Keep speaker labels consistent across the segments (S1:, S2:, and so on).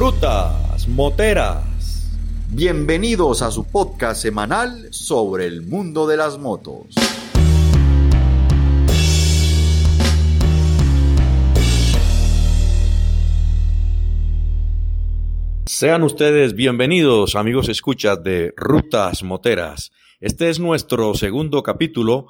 S1: Rutas Moteras. Bienvenidos a su podcast semanal sobre el mundo de las motos. Sean ustedes bienvenidos, amigos escuchas de Rutas Moteras. Este es nuestro segundo capítulo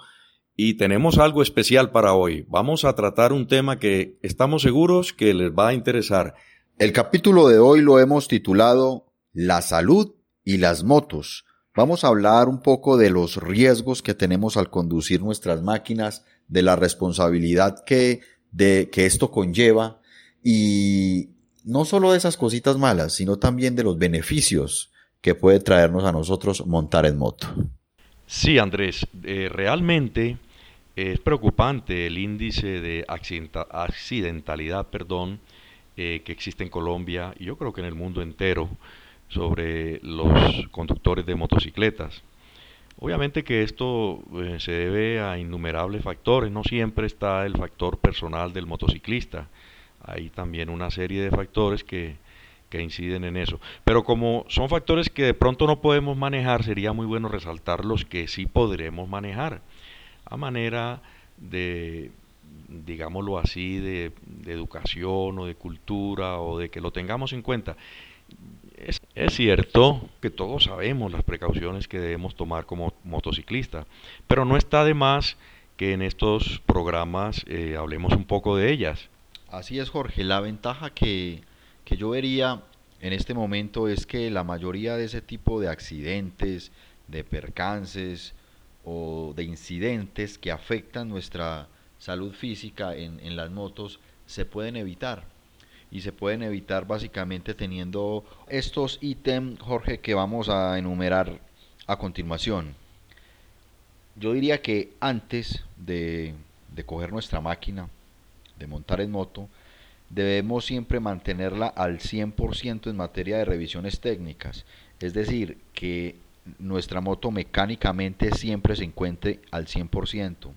S1: y tenemos algo especial para hoy. Vamos a tratar un tema que estamos seguros que les va a interesar. El capítulo de hoy lo hemos titulado La salud y las motos. Vamos a hablar un poco de los riesgos que tenemos al conducir nuestras máquinas, de la responsabilidad que, de, que esto conlleva y no solo de esas cositas malas, sino también de los beneficios que puede traernos a nosotros montar en moto.
S2: Sí, Andrés, eh, realmente es preocupante el índice de accidentalidad perdón, eh, que existe en Colombia y yo creo que en el mundo entero sobre los conductores de motocicletas. Obviamente que esto eh, se debe a innumerables factores, no siempre está el factor personal del motociclista, hay también una serie de factores que, que inciden en eso. Pero como son factores que de pronto no podemos manejar, sería muy bueno resaltar los que sí podremos manejar, a manera de, digámoslo así, de, educación o de cultura o de que lo tengamos en cuenta. Es, es, cierto que todos sabemos las precauciones que debemos tomar como motociclista, pero no está de más que en estos programas eh, hablemos un poco de ellas.
S1: Así es, Jorge. La ventaja que que yo vería en este momento es que la mayoría de ese tipo de accidentes, de percances o de incidentes que afectan nuestra salud física en, las motos se pueden evitar. Y se pueden evitar básicamente teniendo estos ítems, Jorge, que vamos a enumerar a continuación. Yo diría que antes de, de coger nuestra máquina, de montar en moto, debemos siempre mantenerla al 100% en materia de revisiones técnicas, es decir, que nuestra moto mecánicamente siempre se encuentre al 100%.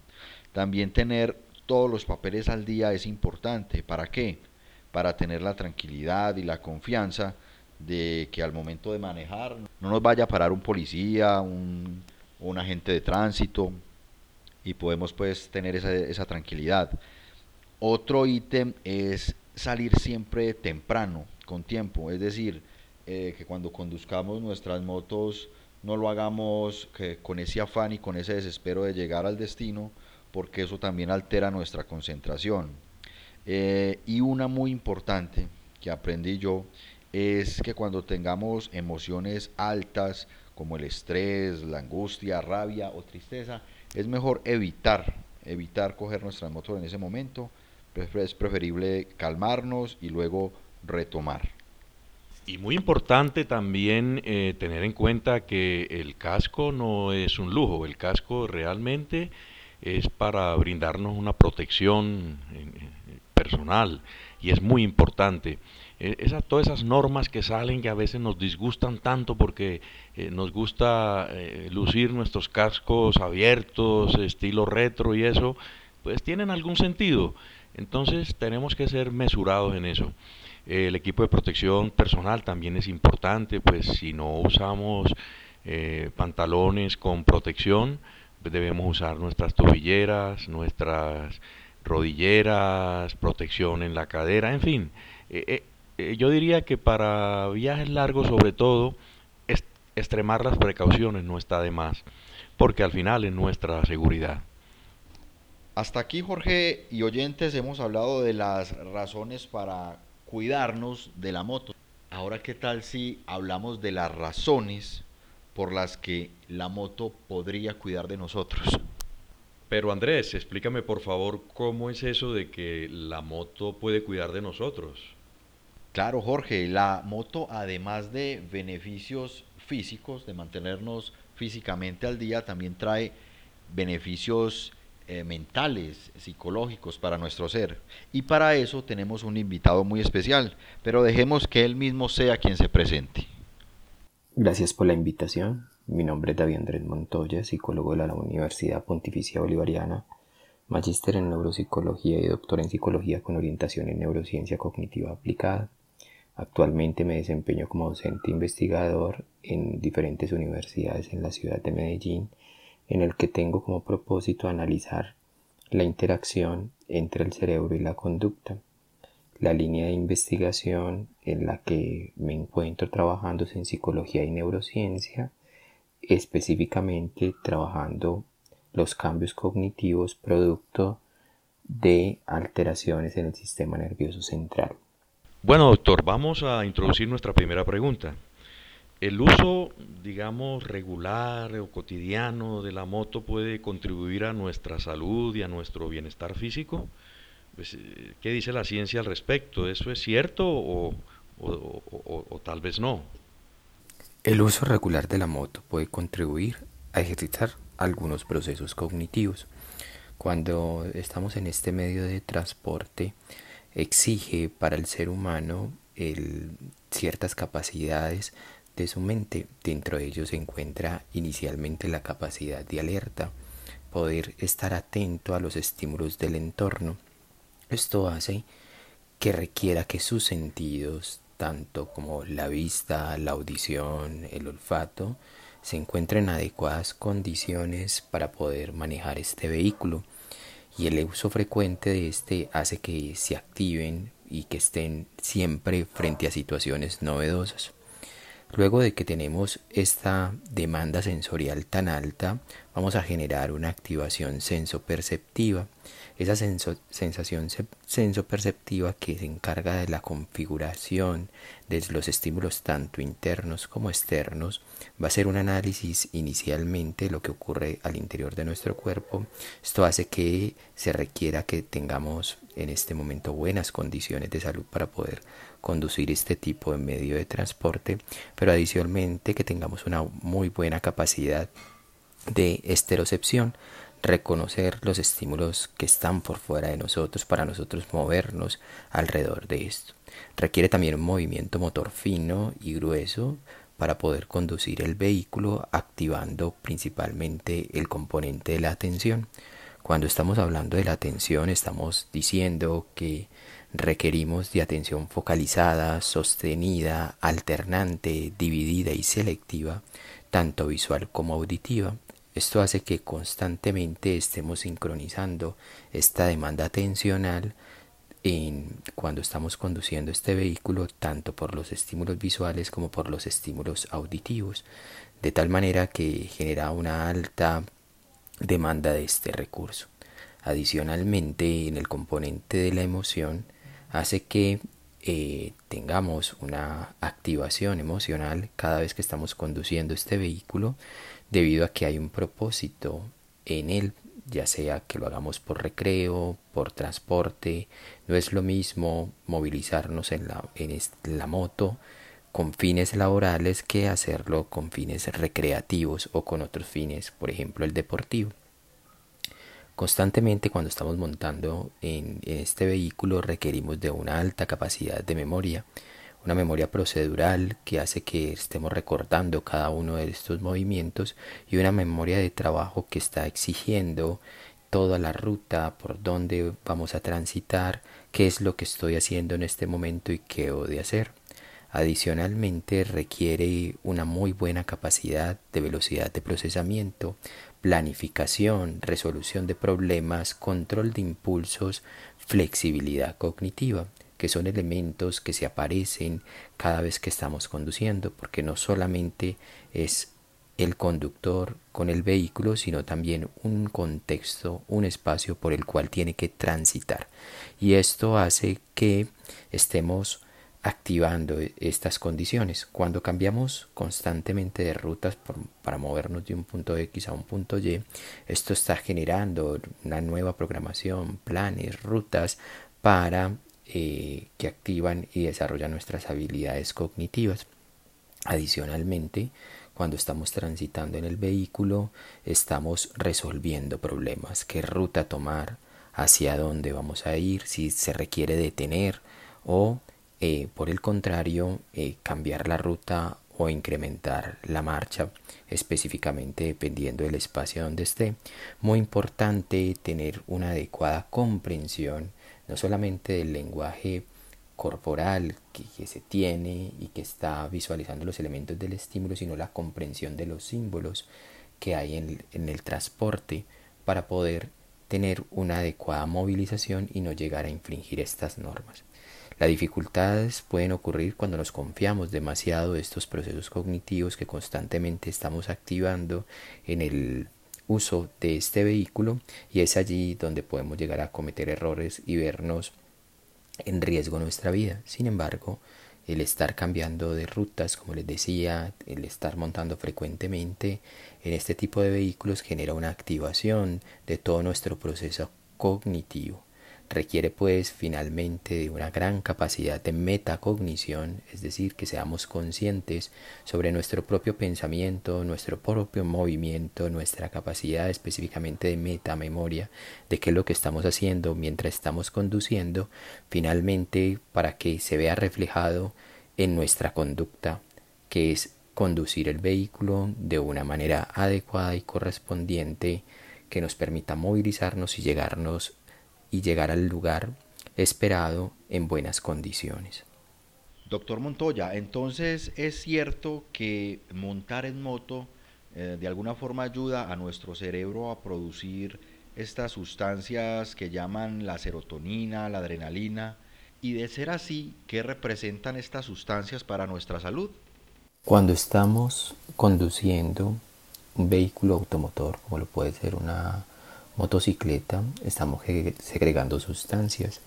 S1: También tener todos los papeles al día es importante. ¿Para qué? Para tener la tranquilidad y la confianza de que al momento de manejar no nos vaya a parar un policía, un, un agente de tránsito y podemos pues tener esa, esa tranquilidad. Otro ítem es salir siempre temprano, con tiempo, es decir, eh, que cuando conduzcamos nuestras motos no lo hagamos con ese afán y con ese desespero de llegar al destino, porque eso también altera nuestra concentración. Eh, y una muy importante que aprendí yo es que cuando tengamos emociones altas como el estrés, la angustia, rabia o tristeza, es mejor evitar, evitar coger nuestras motos en ese momento es preferible calmarnos y luego retomar.
S2: Y muy importante también eh, tener en cuenta que el casco no es un lujo, el casco realmente es para brindarnos una protección personal y es muy importante. E, todas esas normas que salen que a veces nos disgustan tanto porque eh, nos gusta eh, lucir nuestros cascos abiertos, estilo retro y eso, pues tienen algún sentido. Entonces tenemos que ser mesurados en eso. El equipo de protección personal también es importante, pues si no usamos eh, pantalones con protección, debemos usar nuestras tobilleras, nuestras rodilleras, protección en la cadera, en fin. Eh, eh, yo diría que para viajes largos sobre todo, extremar las precauciones no está de más, porque al final es nuestra seguridad.
S1: Hasta aquí, Jorge y oyentes, hemos hablado de las razones para cuidarnos de la moto. Ahora, ¿qué tal si hablamos de las razones por las que la moto podría cuidar de nosotros?
S2: Pero Andrés, explícame por favor cómo es eso de que la moto puede cuidar de nosotros.
S1: Claro, Jorge, la moto además de beneficios físicos, de mantenernos físicamente al día, también trae beneficios eh, mentales, psicológicos para nuestro ser. Y para eso tenemos un invitado muy especial, pero dejemos que él mismo sea quien se presente.
S3: Gracias por la invitación. Mi nombre es David Andrés Montoya, psicólogo de la Universidad Pontificia Bolivariana, magíster en neuropsicología y doctor en psicología con orientación en neurociencia cognitiva aplicada. Actualmente me desempeño como docente investigador en diferentes universidades en la ciudad de Medellín, en el que tengo como propósito analizar la interacción entre el cerebro y la conducta. La línea de investigación en la que me encuentro trabajando es en psicología y neurociencia, específicamente trabajando los cambios cognitivos producto de alteraciones en el sistema nervioso central.
S2: Bueno, doctor, vamos a introducir nuestra primera pregunta. ¿El uso, digamos, regular o cotidiano de la moto puede contribuir a nuestra salud y a nuestro bienestar físico? Pues, eh, ¿Qué dice la ciencia al respecto? ¿Eso es cierto o, tal vez no?
S3: El uso regular de la moto puede contribuir a ejercitar algunos procesos cognitivos. Cuando estamos en este medio de transporte, exige para el ser humano ciertas capacidades de su mente. Dentro de ellos se encuentra inicialmente la capacidad de alerta, poder estar atento a los estímulos del entorno. Esto hace que requiera que sus sentidos, tanto como la vista, la audición, el olfato, se encuentren en adecuadas condiciones para poder manejar este vehículo y el uso frecuente de este hace que se activen y que estén siempre frente a situaciones novedosas. Luego de que tenemos esta demanda sensorial tan alta, vamos a generar una activación sensoperceptiva esa sensación sensoperceptiva que se encarga de la configuración de los estímulos tanto internos como externos va a ser un análisis inicialmente de lo que ocurre al interior de nuestro cuerpo. Esto hace que se requiera que tengamos en este momento buenas condiciones de salud para poder conducir este tipo de medio de transporte, pero adicionalmente que tengamos una muy buena capacidad de esterocepción reconocer los estímulos que están por fuera de nosotros para nosotros movernos alrededor de esto. Requiere también un movimiento motor fino y grueso para poder conducir el vehículo activando principalmente el componente de la atención. Cuando estamos hablando de la atención estamos diciendo que requerimos de atención focalizada, sostenida, alternante, dividida y selectiva, tanto visual como auditiva. Esto hace que constantemente estemos sincronizando esta demanda atencional en, cuando estamos conduciendo este vehículo tanto por los estímulos visuales como por los estímulos auditivos, de tal manera que genera una alta demanda de este recurso. Adicionalmente, en el componente de la emoción, hace que eh, tengamos una activación emocional cada vez que estamos conduciendo este vehículo debido a que hay un propósito en él, ya sea que lo hagamos por recreo, por transporte, no es lo mismo movilizarnos en la, moto con fines laborales que hacerlo con fines recreativos o con otros fines, por ejemplo el deportivo. Constantemente cuando estamos montando en este vehículo requerimos de una alta capacidad de memoria, una memoria procedural que hace que estemos recordando cada uno de estos movimientos y una memoria de trabajo que está exigiendo toda la ruta, por dónde vamos a transitar, qué es lo que estoy haciendo en este momento y qué debo de hacer. Adicionalmente requiere una muy buena capacidad de velocidad de procesamiento, planificación, resolución de problemas, control de impulsos, flexibilidad cognitiva que son elementos que se aparecen cada vez que estamos conduciendo, porque no solamente es el conductor con el vehículo, sino también un contexto, un espacio por el cual tiene que transitar. Y esto hace que estemos activando estas condiciones. Cuando cambiamos constantemente de rutas para movernos de un punto X a un punto Y, esto está generando una nueva programación, planes, rutas para eh, que activan y desarrollan nuestras habilidades cognitivas. Adicionalmente, cuando estamos transitando en el vehículo, estamos resolviendo problemas, qué ruta tomar, hacia dónde vamos a ir, si se requiere detener o, eh, por el contrario, eh, cambiar la ruta o incrementar la marcha, específicamente dependiendo del espacio donde esté. Muy importante tener una adecuada comprensión no solamente del lenguaje corporal que, se tiene y que está visualizando los elementos del estímulo, sino la comprensión de los símbolos que hay en, el transporte para poder tener una adecuada movilización y no llegar a infringir estas normas. Las dificultades pueden ocurrir cuando nos confiamos demasiado de estos procesos cognitivos que constantemente estamos activando en el uso de este vehículo y es allí donde podemos llegar a cometer errores y vernos en riesgo nuestra vida. Sin embargo, el estar cambiando de rutas, como les decía, el estar montando frecuentemente en este tipo de vehículos genera una activación de todo nuestro proceso cognitivo. Requiere pues finalmente de una gran capacidad de metacognición, es decir, que seamos conscientes sobre nuestro propio pensamiento, nuestro propio movimiento, nuestra capacidad específicamente de metamemoria, de qué es lo que estamos haciendo mientras estamos conduciendo, finalmente para que se vea reflejado en nuestra conducta, que es conducir el vehículo de una manera adecuada y correspondiente que nos permita movilizarnos y llegarnos y llegar al lugar esperado en buenas condiciones.
S1: Doctor Montoya, entonces es cierto que montar en moto eh, de alguna forma ayuda a nuestro cerebro a producir estas sustancias que llaman la serotonina, la adrenalina, y de ser así, ¿qué representan estas sustancias para nuestra salud?
S3: Cuando estamos conduciendo un vehículo automotor, como lo puede ser una motocicleta estamos segregando sustancias.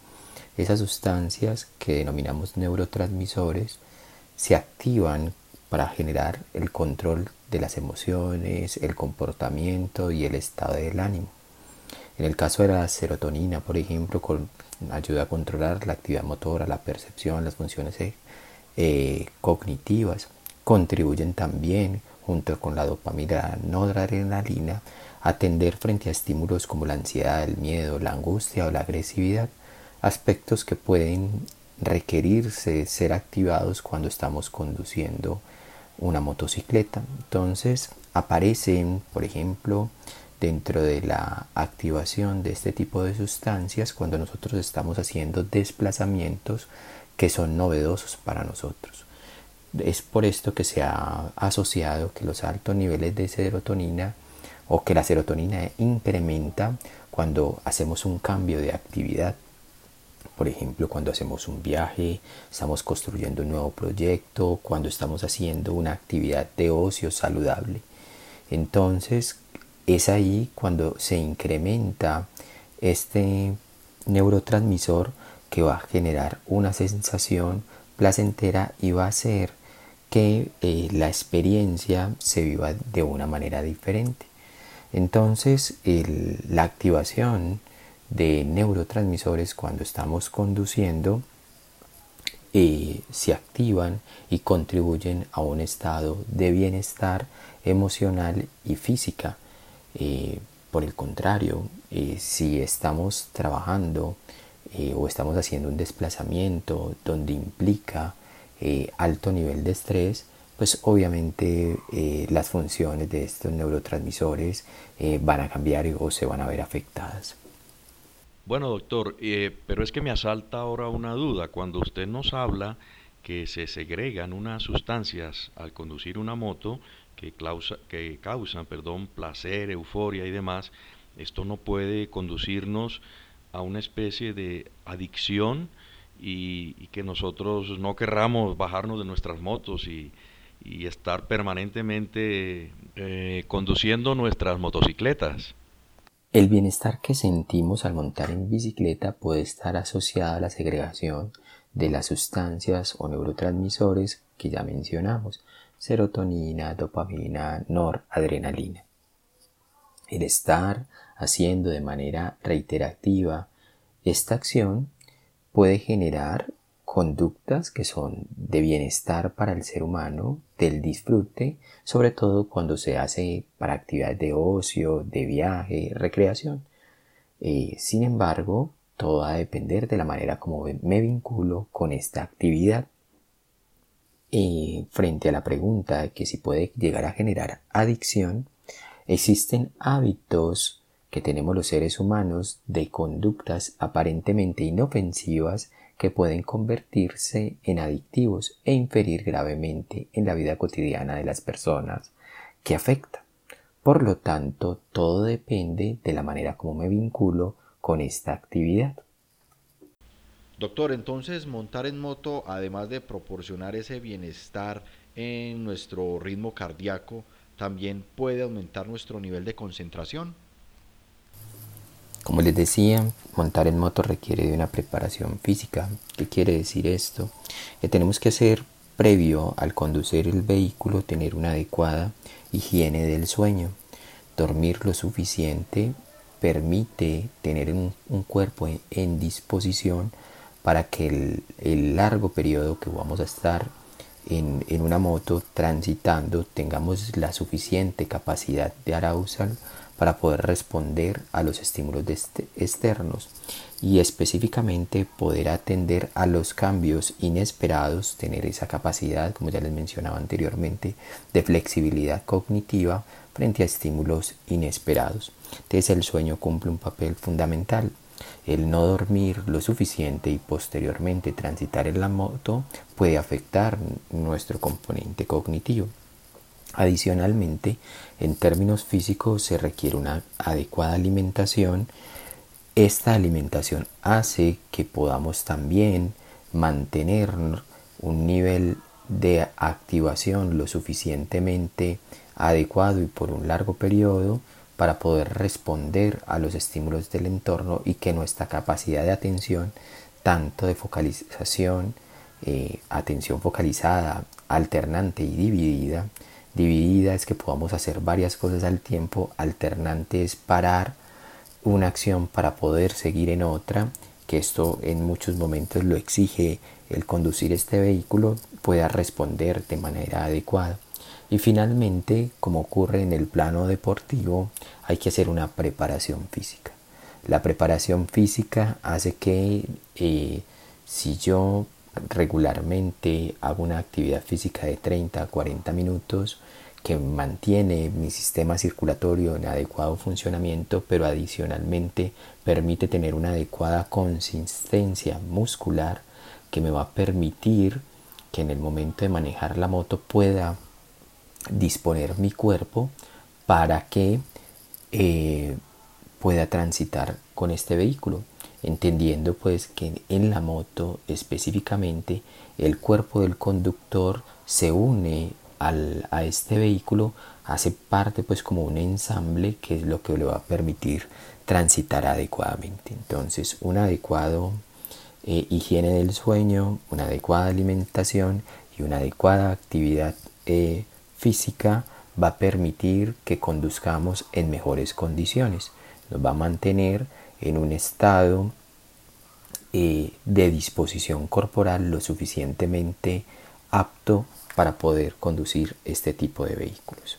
S3: Esas sustancias que denominamos neurotransmisores se activan para generar el control de las emociones, el comportamiento y el estado del ánimo. En el caso de la serotonina, por ejemplo, ayuda a controlar la actividad motora, la percepción, las funciones eh, cognitivas. Contribuyen también, junto con la dopamina, la noradrenalina, atender frente a estímulos como la ansiedad, el miedo, la angustia o la agresividad, aspectos que pueden requerirse ser activados cuando estamos conduciendo una motocicleta. Entonces aparecen, por ejemplo, dentro de la activación de este tipo de sustancias cuando nosotros estamos haciendo desplazamientos que son novedosos para nosotros. Es por esto que se ha asociado que los altos niveles de serotonina o que la serotonina incrementa cuando hacemos un cambio de actividad. Por ejemplo, cuando hacemos un viaje, estamos construyendo un nuevo proyecto, cuando estamos haciendo una actividad de ocio saludable. Entonces, es ahí cuando se incrementa este neurotransmisor que va a generar una sensación placentera y va a hacer que eh, la experiencia se viva de una manera diferente. Entonces, la activación de neurotransmisores cuando estamos conduciendo eh, se activan y contribuyen a un estado de bienestar emocional y física. Eh, por el contrario, eh, si estamos trabajando o estamos haciendo un desplazamiento donde implica alto nivel de estrés, pues obviamente eh, las funciones de estos neurotransmisores eh, van a cambiar o se van a ver afectadas.
S2: Bueno, doctor, eh, pero es que me asalta ahora una duda. Cuando usted nos habla que se segregan unas sustancias al conducir una moto que, que causan perdón, placer, euforia y demás, esto no puede conducirnos a una especie de adicción y, y que nosotros no querramos bajarnos de nuestras motos y, y estar permanentemente eh, conduciendo nuestras motocicletas.
S3: El bienestar que sentimos al montar en bicicleta puede estar asociado a la segregación de las sustancias o neurotransmisores que ya mencionamos, serotonina, dopamina, noradrenalina. El estar haciendo de manera reiterativa esta acción puede generar conductas que son de bienestar para el ser humano, del disfrute, sobre todo cuando se hace para actividades de ocio, de viaje, recreación. Eh, sin embargo, todo va a depender de la manera como me vinculo con esta actividad. frente a la pregunta de que si puede llegar a generar adicción, existen hábitos que tenemos los seres humanos de conductas aparentemente inofensivas que pueden convertirse en adictivos e inferir gravemente en la vida cotidiana de las personas que afecta. Por lo tanto, todo depende de la manera como me vinculo con esta actividad.
S1: Doctor, entonces montar en moto, además de proporcionar ese bienestar en nuestro ritmo cardíaco, también puede aumentar nuestro nivel de concentración.
S3: Como les decía, montar en moto requiere de una preparación física. ¿Qué quiere decir esto? Que tenemos que hacer previo al conducir el vehículo tener una adecuada higiene del sueño. Dormir lo suficiente permite tener un, cuerpo en, disposición para que el, largo periodo que vamos a estar en, en, una moto transitando tengamos la suficiente capacidad de arousal para poder responder a los estímulos este, externos y específicamente poder atender a los cambios inesperados, tener esa capacidad, como ya les mencionaba anteriormente, de flexibilidad cognitiva frente a estímulos inesperados. Entonces el sueño cumple un papel fundamental. El no dormir lo suficiente y posteriormente transitar en la moto puede afectar nuestro componente cognitivo. Adicionalmente, en términos físicos se requiere una adecuada alimentación. Esta alimentación hace que podamos también mantener un nivel de activación lo suficientemente adecuado y por un largo periodo para poder responder a los estímulos del entorno y que nuestra capacidad de atención, tanto de focalización, eh, atención focalizada, alternante y dividida, Dividida es que podamos hacer varias cosas al tiempo. Alternante es parar una acción para poder seguir en otra, que esto en muchos momentos lo exige el conducir este vehículo, pueda responder de manera adecuada. Y finalmente, como ocurre en el plano deportivo, hay que hacer una preparación física. La preparación física hace que eh, si yo regularmente hago una actividad física de 30 a 40 minutos que mantiene mi sistema circulatorio en adecuado funcionamiento, pero adicionalmente permite tener una adecuada consistencia muscular que me va a permitir que en el momento de manejar la moto pueda disponer mi cuerpo para que eh, pueda transitar con este vehículo entendiendo pues que en la moto específicamente el cuerpo del conductor se une al, a este vehículo, hace parte pues como un ensamble que es lo que le va a permitir transitar adecuadamente. Entonces, un adecuado eh, higiene del sueño, una adecuada alimentación y una adecuada actividad eh, física va a permitir que conduzcamos en mejores condiciones. Nos va a mantener en un estado eh, de disposición corporal lo suficientemente apto para poder conducir este tipo de vehículos.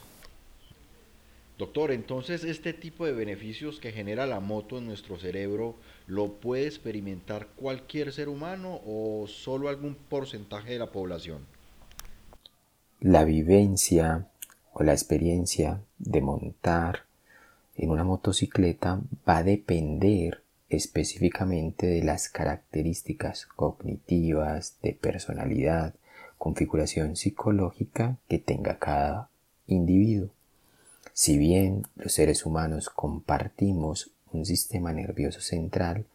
S1: Doctor, entonces este tipo de beneficios que genera la moto en nuestro cerebro, ¿lo puede experimentar cualquier ser humano o solo algún porcentaje de la población?
S3: La vivencia o la experiencia de montar en una motocicleta va a depender específicamente de las características cognitivas, de personalidad, configuración psicológica que tenga cada individuo. Si bien los seres humanos compartimos un sistema nervioso central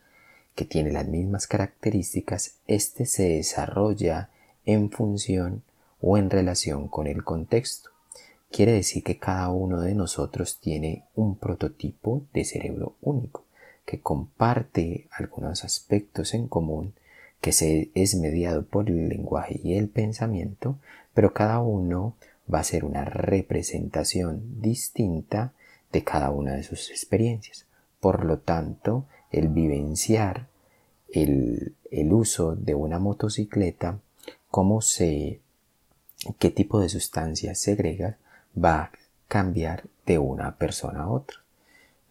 S3: que tiene las mismas características, éste se desarrolla en función o en relación con el contexto. Quiere decir que cada uno de nosotros tiene un prototipo de cerebro único, que comparte algunos aspectos en común, que se, es mediado por el lenguaje y el pensamiento, pero cada uno va a ser una representación distinta de cada una de sus experiencias. Por lo tanto, el vivenciar el, el uso de una motocicleta, cómo se, qué tipo de sustancias segrega, va a cambiar de una persona a otra.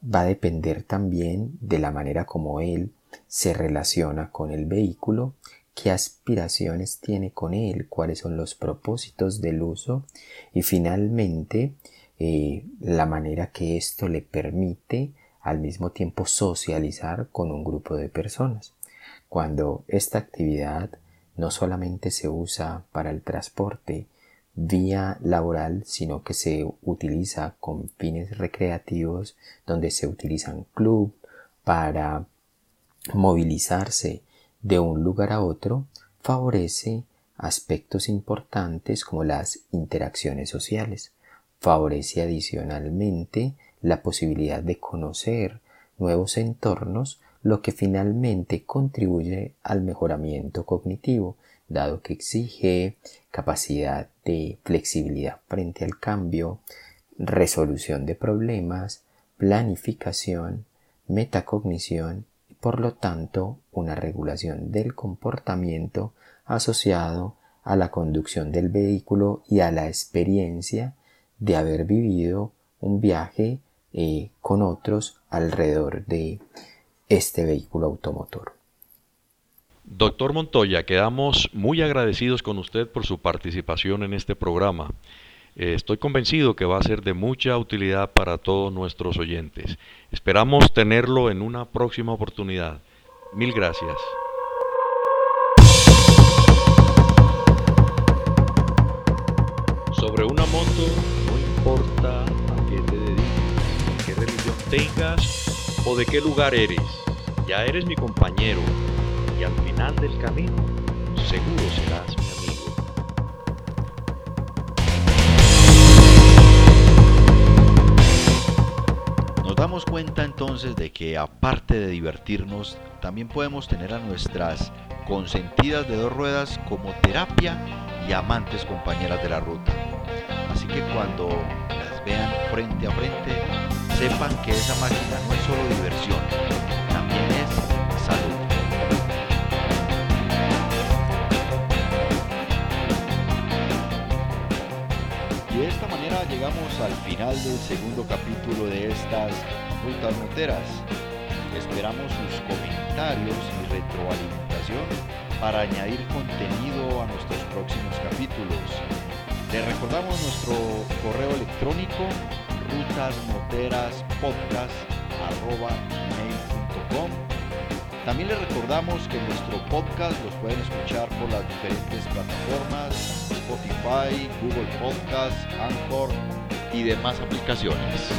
S3: Va a depender también de la manera como él se relaciona con el vehículo, qué aspiraciones tiene con él, cuáles son los propósitos del uso y finalmente eh, la manera que esto le permite al mismo tiempo socializar con un grupo de personas. cuando esta actividad no solamente se usa para el transporte vía laboral, sino que se utiliza con fines recreativos, donde se utilizan club para movilizarse de un lugar a otro, favorece aspectos importantes como las interacciones sociales. Favorece adicionalmente la posibilidad de conocer nuevos entornos, lo que finalmente contribuye al mejoramiento cognitivo, dado que exige capacidad de flexibilidad frente al cambio, resolución de problemas, planificación, metacognición y por lo tanto una regulación del comportamiento asociado a la conducción del vehículo y a la experiencia de haber vivido un viaje eh, con otros alrededor de este vehículo automotor.
S2: Doctor Montoya, quedamos muy agradecidos con usted por su participación en este programa. Eh, estoy convencido que va a ser de mucha utilidad para todos nuestros oyentes. Esperamos tenerlo en una próxima oportunidad. Mil gracias. Sobre una moto, no importa a qué te dediques, qué religión tengas o de qué lugar eres, ya eres mi compañero y al final del camino seguro serás mi amigo.
S1: Nos damos cuenta entonces de que aparte de divertirnos, también podemos tener a nuestras consentidas de dos ruedas como terapia y amantes compañeras de la ruta. Así que cuando las vean frente a frente, sepan que esa máquina no es solo diversión, llegamos al final del segundo capítulo de estas rutas moteras. Esperamos sus comentarios y retroalimentación para añadir contenido a nuestros próximos capítulos. Les recordamos nuestro correo electrónico rutasmoteraspodcast.com También les recordamos que nuestro podcast los pueden escuchar por las diferentes plataformas Spotify, Google Podcast, Anchor y demás aplicaciones.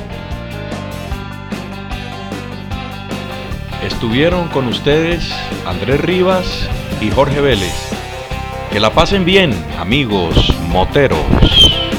S2: Estuvieron con ustedes Andrés Rivas y Jorge Vélez. Que la pasen bien, amigos moteros.